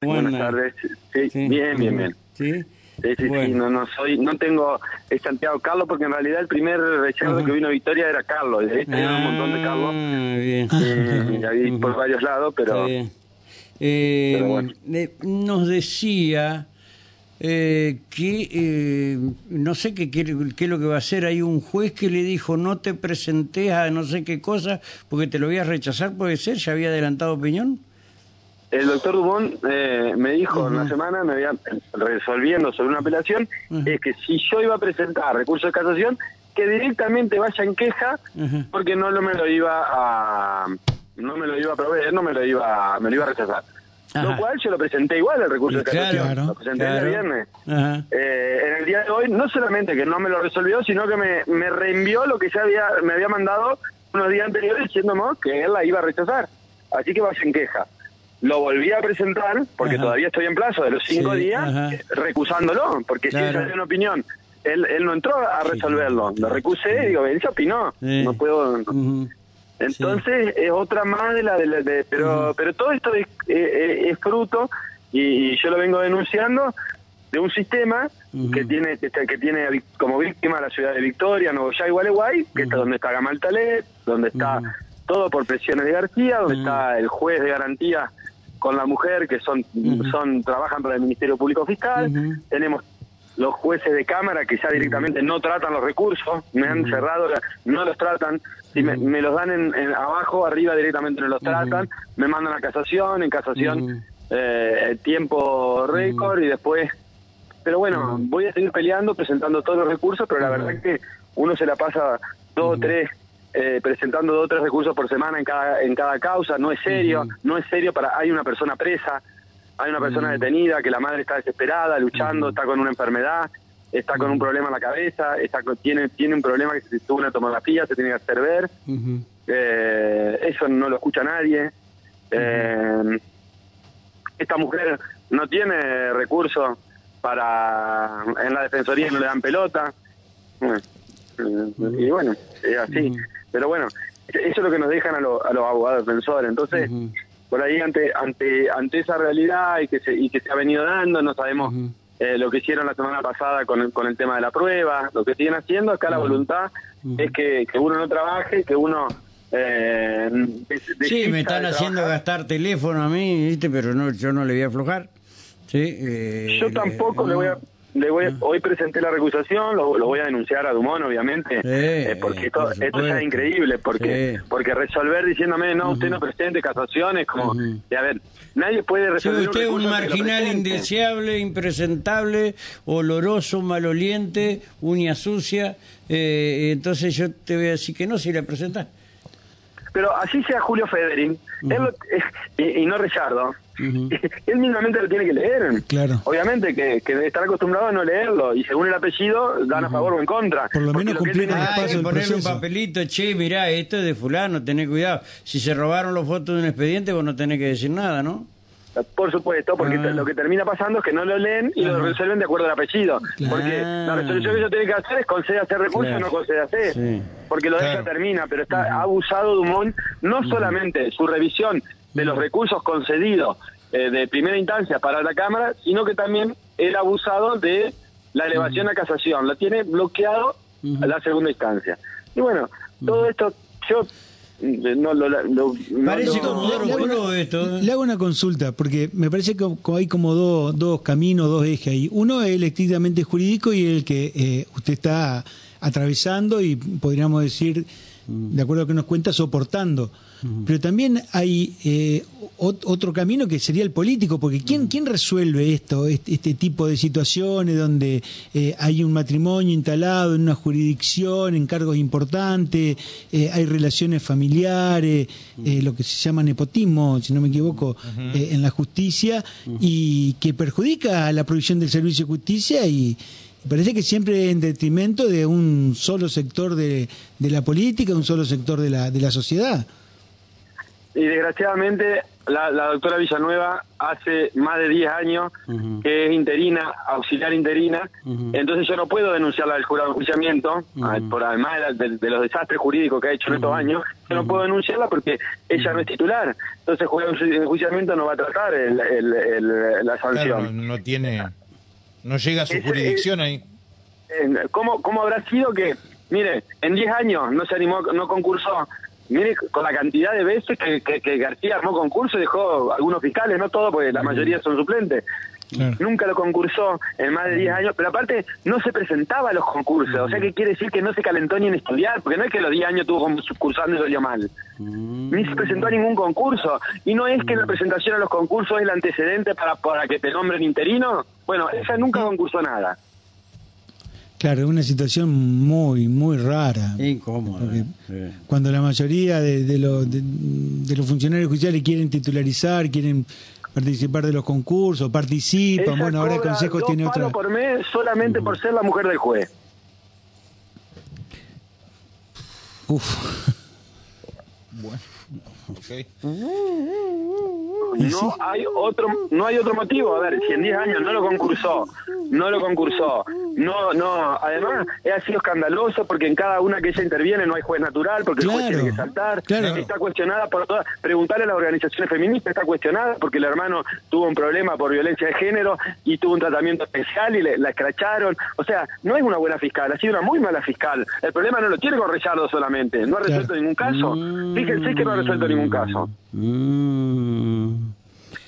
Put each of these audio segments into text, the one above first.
Buenas tardes. Sí, bien, bien, bien. Sí. Sí, sí, sí, no, no soy, no tengo es Santiago Carlos porque en realidad el primer rechazo que vino a Victoria era Carlos, tenía un montón de Carlos, Ah, bien. eh, ahí por varios lados, pero. Eh, pero bueno. eh, nos decía eh, que eh, no sé qué, quiere- qué es lo que va a hacer. Hay un juez que le dijo no te presentes a no sé qué cosa porque te lo voy a rechazar, puede ser, ya había adelantado opinión. El doctor Dumont eh, me dijo en la semana, me había resolviendo sobre una apelación, es que si yo iba a presentar recurso de casación, que directamente vaya en queja porque no lo me lo iba a no me lo iba a proveer, no me lo iba me lo iba a rechazar. Ajá. Lo cual yo lo presenté igual el recurso de Claro, casación, lo presenté claro. el viernes. Eh, en el día de hoy, no solamente que no me lo resolvió, sino que me, me reenvió lo que ya había, me había mandado unos días anteriores diciéndome que él la iba a rechazar. Así que vaya en queja. Lo volví a presentar, porque Ajá. todavía estoy en plazo de los cinco Sí, días, ajá. recusándolo, porque si él dio una opinión, él, él no entró a resolverlo. Lo recusé y digo, él se opinó. Sí. No puedo... Entonces es otra más de la de, la- de- pero pero todo esto es, es fruto y, y yo lo vengo denunciando de un sistema que tiene que, que tiene como víctima la ciudad de Victoria, Nuevo Ya y Gualeguay, que está donde está Gamal Talet, donde está todo por presiones de García, donde está el juez de garantía con la mujer que son son trabajan para el Ministerio Público Fiscal, tenemos los jueces de cámara que ya directamente no tratan los recursos, me han cerrado, no los tratan, si me, me los dan en, en abajo, arriba directamente no los tratan, me mandan a casación, en casación eh, tiempo récord y después... Pero bueno, voy a seguir peleando, presentando todos los recursos, pero la verdad es que uno se la pasa dos o tres eh, presentando dos o tres recursos por semana en cada en cada causa, no es serio, no es serio para hay una persona presa, hay una persona detenida que la madre está desesperada, luchando, está con una enfermedad, está con un problema en la cabeza, está con- tiene tiene un problema que se tuvo una tomografía, se tiene que hacer ver, eh, eso no lo escucha nadie. Eh, esta mujer no tiene recursos para en la defensoría no le dan pelota y bueno es así. Pero bueno eso es lo que nos dejan a, los- a los abogados defensores. Entonces por ahí ante ante ante esa realidad y que se y que se ha venido dando no sabemos eh, lo que hicieron la semana pasada con el, con el tema de la prueba lo que siguen haciendo acá la voluntad es que, que uno no trabaje que uno eh, Sí, me están haciendo trabajar. gastar teléfono a mí, ¿viste? pero no, yo no le voy a aflojar. Sí, eh, Yo tampoco le voy a... Le voy a- hoy presenté la recusación, lo, lo voy a denunciar a Dumont, obviamente, Sí, eh, porque esto, por esto ya supuesto. es increíble, porque Sí. porque resolver diciéndome, no, usted no presente casaciones, como, y a ver, nadie puede resolver usted es un marginal indeseable, impresentable, oloroso, maloliente, uña sucia. eh, entonces yo te voy a decir que no si la presentás. Pero así sea Julio Federin, él lo- y, y no Richardo, Él mismamente lo tiene que leer. Claro. Obviamente que, que estar acostumbrado a no leerlo, y según el apellido, dan a favor o en contra. Por lo menos cumplir el paso del ponerle un papelito, che, mirá, esto es de fulano, tenés cuidado. Si se robaron los fotos de un expediente, vos no tenés que decir nada, ¿no? Por supuesto, porque Ah. lo que termina pasando es que no lo leen y lo resuelven de acuerdo al apellido. Claro. Porque la resolución que ellos tienen que hacer es concede hacer recurso Claro. o no concede hacer. Sí. Porque lo de Claro. ella termina, pero está abusado Dumont no solamente su revisión de los recursos concedidos eh, de primera instancia para la Cámara, sino que también el abusado de la elevación a casación. Lo tiene bloqueado a la segunda instancia. Y bueno, todo esto yo eh, no lo... lo- Parece como Le- hago esto. ¿eh? Le hago una consulta, porque me parece que hay como dos, dos caminos, dos ejes ahí. Uno es el estrictamente jurídico y el que eh, usted está atravesando y podríamos decir, de acuerdo a lo que nos cuenta, soportando. Pero también hay eh, ot- otro camino que sería el político, porque ¿quién, quién resuelve esto, este, este tipo de situaciones donde eh, hay un matrimonio instalado en una jurisdicción, en cargos importantes, eh, hay relaciones familiares, lo que se llama nepotismo, si no me equivoco, en la justicia, y que perjudica a la provisión del servicio de justicia y parece que siempre en detrimento de un solo sector de, de la política, un solo sector de la, de la sociedad. Y desgraciadamente la, la doctora Villanueva hace más de 10 años que es interina, auxiliar interina, entonces yo no puedo denunciarla al jurado de enjuiciamiento, por además de, de- de los desastres jurídicos que ha hecho en estos años, yo no puedo denunciarla porque ella no es titular, entonces el jurado de enjuiciamiento no va a tratar el- el- el- la Claro, sanción. no, no tiene, no llega a su Ese- jurisdicción ahí. Eh, ¿Cómo, ¿Cómo habrá sido que, mire, en 10 años no se animó, no concursó? Mire, con la cantidad de veces que, que- que García armó concurso y dejó algunos fiscales, no todos, porque la mayoría son suplentes. Claro. Nunca lo concursó en más de 10 años, pero aparte no se presentaba a los concursos, o sea que quiere decir que no se calentó ni en estudiar, porque no es que los 10 años estuvo concursando y salió mal, ni se presentó a ningún concurso, y no es que la presentación a los concursos es el antecedente para, para que te nombren interino, bueno, ella nunca concursó nada. Claro, es una situación muy, muy rara. Sí. cuando la mayoría de, de- de los funcionarios judiciales quieren titularizar, quieren participar de los concursos, participan, Ella bueno, ahora el Consejo dos tiene otra... por mes solamente por ser la mujer del juez. Uf, Bueno, ok. No hay otro no hay otro motivo. A ver, si en 10 años no lo concursó, no lo concursó, no, no. Además, ha sido escandaloso porque en cada una que ella interviene no hay juez natural, porque el juez tiene que saltar. claro. Está cuestionada por todas. Preguntarle a las organizaciones feministas, está cuestionada porque el hermano tuvo un problema por violencia de género y tuvo un tratamiento especial y le, la escracharon. O sea, no es una buena fiscal, ha sido una muy mala fiscal. El problema no lo tiene con Reyardo solamente, no ha resuelto Claro. ningún caso. Fíjense que no ha resuelto ningún caso. Mm.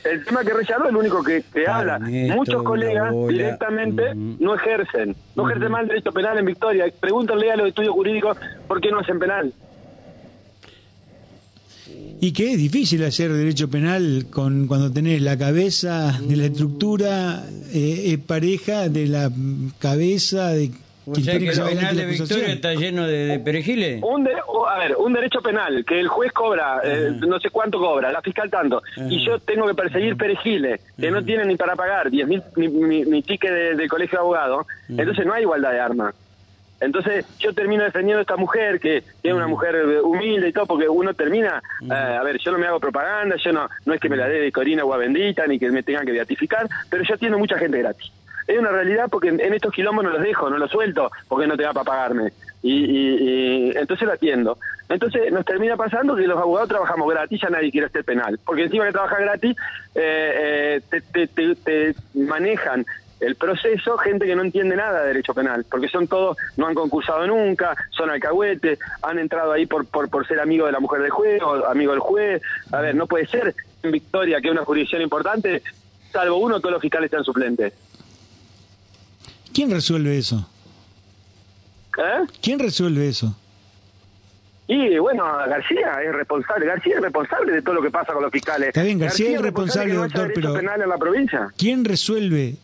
El tema que Reyardo es el único que, habla. Muchos colegas bola. directamente no ejercen. No ejercen mal derecho penal en Victoria. Pregúntenle a los estudios jurídicos por qué no hacen penal. y que es difícil hacer derecho penal con cuando tenés la cabeza de la estructura eh, es pareja de la cabeza de O sea que el penal de Victoria está lleno de, de perejiles. Un de- o, a ver, un derecho penal que el juez cobra, eh, no sé cuánto cobra, la fiscal tanto, y yo tengo que perseguir perejiles que no tienen ni para pagar 10 mil mi, mi, mi ticket de- del colegio de abogados, entonces no hay igualdad de armas. Entonces yo termino defendiendo a esta mujer, que es una mujer eh, humilde y todo, porque uno termina, eh, a ver, yo no me hago propaganda, yo no no es que me la dé de Corina Agua Bendita, ni que me tengan que beatificar, pero yo atiendo mucha gente gratis. Es una realidad porque en, estos quilombos no los dejo, no los suelto, porque no te da para pagarme. Y, y- y entonces lo atiendo. Entonces nos termina pasando que los abogados trabajamos gratis, ya nadie quiere hacer penal. Porque encima que trabaja gratis, eh, eh, te, te- manejan el proceso gente que no entiende nada de derecho penal, porque son todos, no han concursado nunca, son alcahuetes, han entrado ahí por, por, ser amigo de la mujer del juez o amigo del juez. A ver, no puede ser en Victoria, que es una jurisdicción importante, salvo uno, todos los fiscales están suplentes. ¿Quién resuelve eso? ¿Eh? ¿Quién resuelve eso? Y bueno, García es responsable, García es responsable de todo lo que pasa con los fiscales. Está bien, García es responsable, que no haya doctor, pero- penal en la provincia. ¿Quién resuelve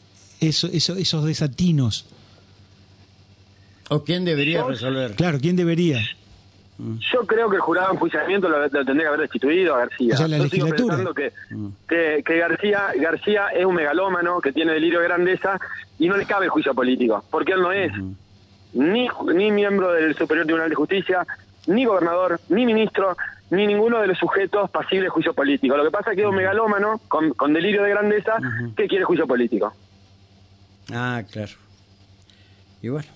eso, eso- esos desatinos? ¿O quién debería resolver? Claro, ¿quién debería? Yo creo que el jurado de enjuiciamiento lo, lo tendría que haber destituido a García. O sea, la Yo sigo pensando que, que, que García, García es un megalómano que tiene delirio de grandeza y no le cabe el juicio político, porque él no es ni, ni miembro del Superior Tribunal de Justicia, ni gobernador, ni ministro, ni ninguno de los sujetos pasibles de juicio político. Lo que pasa es que es un megalómano con, con delirio de grandeza que quiere juicio político. Ah, claro. Y bueno.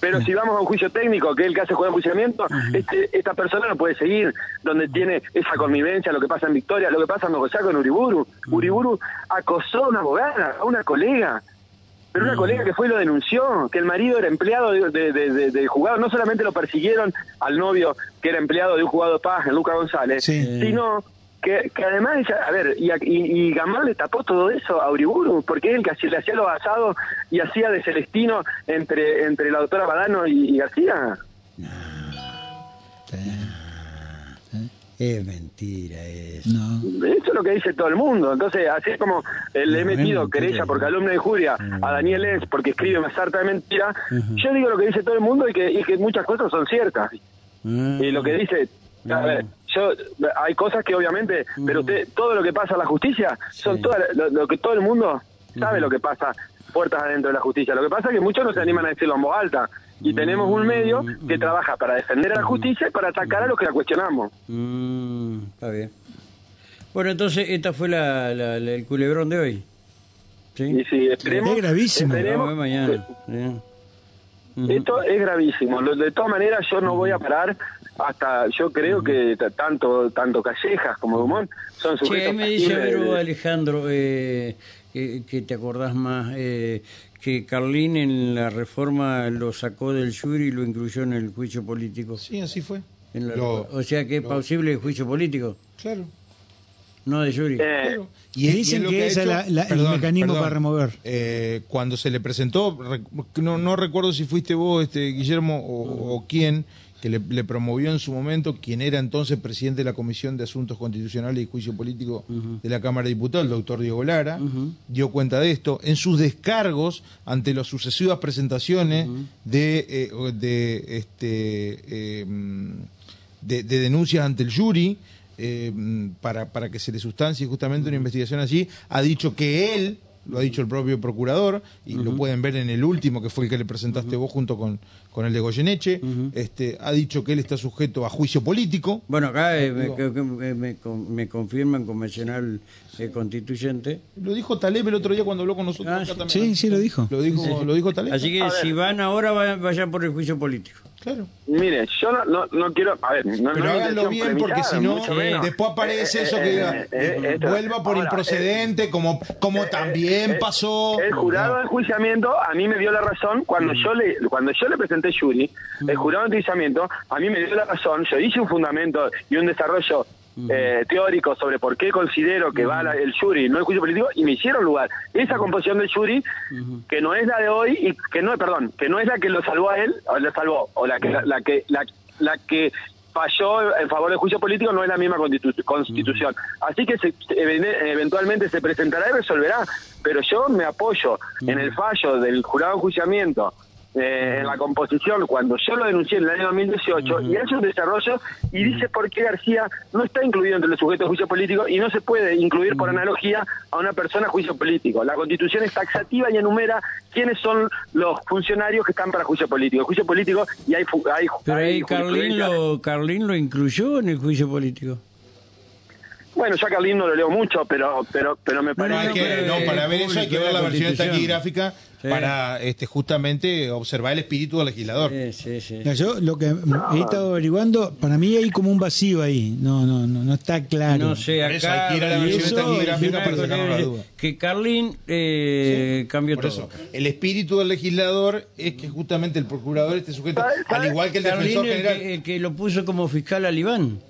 Pero si vamos a un juicio técnico, que es el que hace juego de enjuiciamiento, este, esta persona no puede seguir donde tiene esa convivencia, lo que pasa en Victoria, lo que pasa en Mogollá con Uriburu. Uriburu acosó a una abogada, a una colega, pero una colega que fue y lo denunció, que el marido era empleado de, de, de- de- del juzgado, no solamente lo persiguieron al novio, que era empleado de un juzgado de paz, en Lucas González, Sí. sino que, que además, ella- a ver, y, y, y Gamal le tapó todo eso a Uriburu, porque es el que hacía- le hacía los asados y hacía de Celestino entre, entre la doctora Badano y, y García. Es mentira eso. No. Eso es lo que dice todo el mundo. Entonces, así es como eh, le he No, metido querella por calumnia de injuria a Daniel Es porque escribe una sarta de mentira, yo digo lo que dice todo el mundo y que, y que muchas cosas son ciertas. Ah, Y lo que dice, a No. ver, yo hay cosas que obviamente, pero usted todo lo que pasa en la justicia son Sí. todas lo, lo que todo el mundo sabe lo que pasa puertas adentro de la justicia. Lo que pasa es que muchos no se animan a decirlo en voz alta y tenemos un medio que trabaja para defender a la justicia y para atacar a los que la cuestionamos. mm, está bien. Bueno, entonces esta fue la, la- la- el culebrón de hoy. ¿Sí? Y sí, esperemos, Es gravísimo. esperemos- a mañana. Esto es gravísimo. Lo- De todas maneras, yo no voy a parar hasta, yo creo que tanto tanto Callejas como Dumont son sujetos ahí me dice, a ver, Alejandro, eh, que, que te acordás más, eh, que Carlín en la reforma lo sacó del jury y lo incluyó en el juicio político. Sí, así fue. En la- Lo- o sea que es posible el juicio político, Claro. no de jury. Eh, Claro. Y dicen es lo que ha ese es el mecanismo para remover. eh, cuando se le presentó, no, no recuerdo si fuiste vos, este Guillermo, o, o quién, que le, le promovió en su momento, quien era entonces presidente de la Comisión de Asuntos Constitucionales y Juicio Político de la Cámara de Diputados, el doctor Diego Lara, dio cuenta de esto. En sus descargos ante las sucesivas presentaciones de, eh, de, este, eh, mm, de, de denuncias ante el jury, eh, para, para que se le sustancie justamente una investigación allí, ha dicho que él, lo ha dicho el propio procurador, y lo pueden ver en el último, que fue el que le presentaste vos junto con, con el de Goyeneche, este, ha dicho que él está sujeto a juicio político. Bueno, acá eh, me, que- que- me, me con- me confirman convencional eh, constituyente. Lo dijo Taleb el otro día cuando habló con nosotros. Ah, acá sí. también. Sí, sí, lo dijo. Lo dijo, lo dijo Taleb. Así que si van ahora, va- vayan por el juicio político. Claro. Mire, yo no, no, no quiero, a ver, no, Pero no háganlo bien porque si no, después aparece Eh, eso eh, que eh, diga, eh, eh, vuelva por ahora, improcedente, como, como también eh, pasó. El jurado de enjuiciamiento a mí me dio la razón cuando yo le cuando yo le presenté Yuri, el jurado de enjuiciamiento a mí me dio la razón, yo hice un fundamento y un desarrollo eh, teórico sobre por qué considero que va la- el jury, no el juicio político, y me hicieron lugar. Esa composición del jury, que no es la de hoy, y que no, perdón, que no es la que lo salvó a él, o lo salvó, o la que la, la que la, la que falló en favor del juicio político no es la misma constitu- constitución. Así que se- se- even- eventualmente se presentará y resolverá. Pero yo me apoyo en el fallo del jurado de enjuiciamiento, eh, en la composición, cuando yo lo denuncié en el año 2018, y hace un desarrollo y dice por qué García no está incluido entre los sujetos de juicio político y no se puede incluir por analogía a una persona a juicio político. La constitución es taxativa y enumera quiénes son los funcionarios que están para juicio político. Juicio político y hay... hay Pero hay Carlín lo, Carlín lo incluyó en el juicio político. Bueno, ya Carlín no lo leo mucho, pero pero pero me No, parece que, no, para ver eso hay que ver la versión taquigráfica Sí. para este justamente observar el espíritu del legislador. Sí, sí, sí. Mira, yo lo que he estado averiguando, para mí hay como un vacío ahí. No, no, no, no está claro. No sé, acá... hay que ir a la y versión eso, taquigráfica Una para cosa sacarnos la es duda. Que Carlín eh, cambió Por todo. eso, el espíritu del legislador es que justamente el procurador esté sujeto, al igual que el Carlín defensor el general. que, el que lo puso como fiscal al Iván.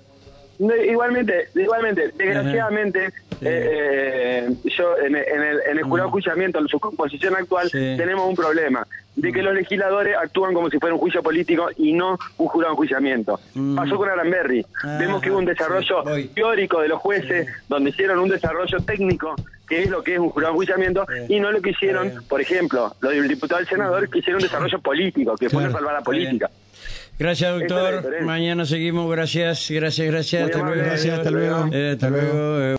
No, igualmente, igualmente, desgraciadamente, eh, eh, yo en, el- en el, en el jurado de enjuiciamiento, en su composición actual, Sí. tenemos un problema de que los legisladores actúan como si fuera un juicio político y no un jurado de enjuiciamiento. Mm. Pasó con Aranberry. Ah, Vemos que hubo un desarrollo sí, teórico de los jueces, donde hicieron un desarrollo técnico que es lo que es un jurado de enjuiciamiento, Sí. y no lo que hicieron, por ejemplo, los del diputado del senador, que hicieron un desarrollo político, que fue Claro. salvar la política. Gracias, doctor. Mañana seguimos. Gracias, gracias, gracias. Hasta luego. Gracias, hasta luego. Eh, hasta Hasta luego.